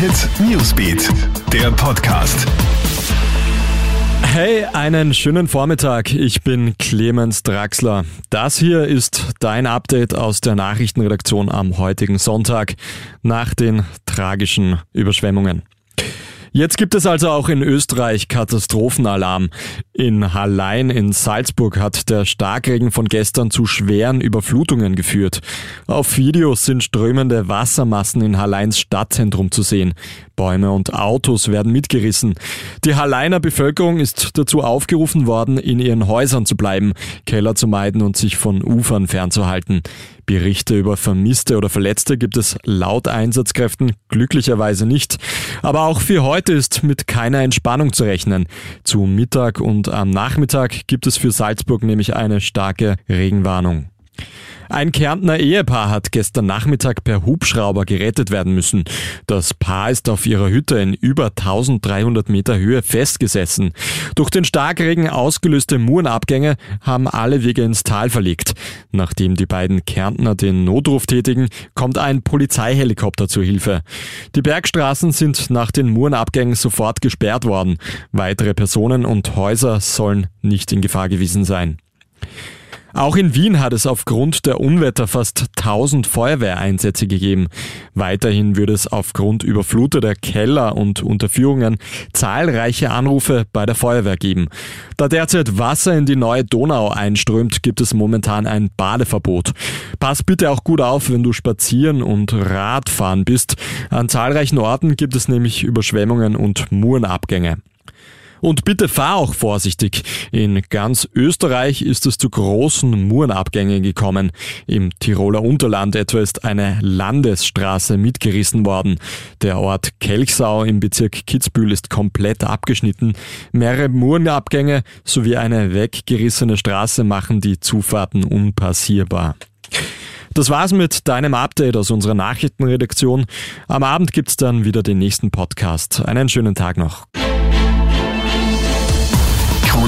Hit Newsbeat, der Podcast. Hey, einen schönen Vormittag. Ich bin Clemens Draxler. Das hier ist dein Update aus der Nachrichtenredaktion am heutigen Sonntag nach den tragischen Überschwemmungen. Jetzt gibt es also auch in Österreich Katastrophenalarm. In Hallein in Salzburg hat der Starkregen von gestern zu schweren Überflutungen geführt. Auf Videos sind strömende Wassermassen in Halleins Stadtzentrum zu sehen. Bäume und Autos werden mitgerissen. Die Halleiner Bevölkerung ist dazu aufgerufen worden, in ihren Häusern zu bleiben, Keller zu meiden und sich von Ufern fernzuhalten. Berichte über Vermisste oder Verletzte gibt es laut Einsatzkräften glücklicherweise nicht. Aber auch für heute ist mit keiner Entspannung zu rechnen. Zu Mittag und am Nachmittag gibt es für Salzburg nämlich eine starke Regenwarnung. Ein Kärntner Ehepaar hat gestern Nachmittag per Hubschrauber gerettet werden müssen. Das Paar ist auf ihrer Hütte in über 1300 Meter Höhe festgesessen. Durch den Starkregen ausgelöste Murenabgänge haben alle Wege ins Tal verlegt. Nachdem die beiden Kärntner den Notruf tätigen, kommt ein Polizeihelikopter zur Hilfe. Die Bergstraßen sind nach den Murenabgängen sofort gesperrt worden. Weitere Personen und Häuser sollen nicht in Gefahr gewesen sein. Auch in Wien hat es aufgrund der Unwetter fast 1000 Feuerwehreinsätze gegeben. Weiterhin würde es aufgrund überfluteter Keller und Unterführungen zahlreiche Anrufe bei der Feuerwehr geben. Da derzeit Wasser in die neue Donau einströmt, gibt es momentan ein Badeverbot. Pass bitte auch gut auf, wenn du spazieren und Radfahren bist. An zahlreichen Orten gibt es nämlich Überschwemmungen und Murenabgänge. Und bitte fahr auch vorsichtig. In ganz Österreich ist es zu großen Murenabgängen gekommen. Im Tiroler Unterland etwa ist eine Landesstraße mitgerissen worden. Der Ort Kelchsau im Bezirk Kitzbühel ist komplett abgeschnitten. Mehrere Murenabgänge sowie eine weggerissene Straße machen die Zufahrten unpassierbar. Das war's mit deinem Update aus unserer Nachrichtenredaktion. Am Abend gibt's dann wieder den nächsten Podcast. Einen schönen Tag noch.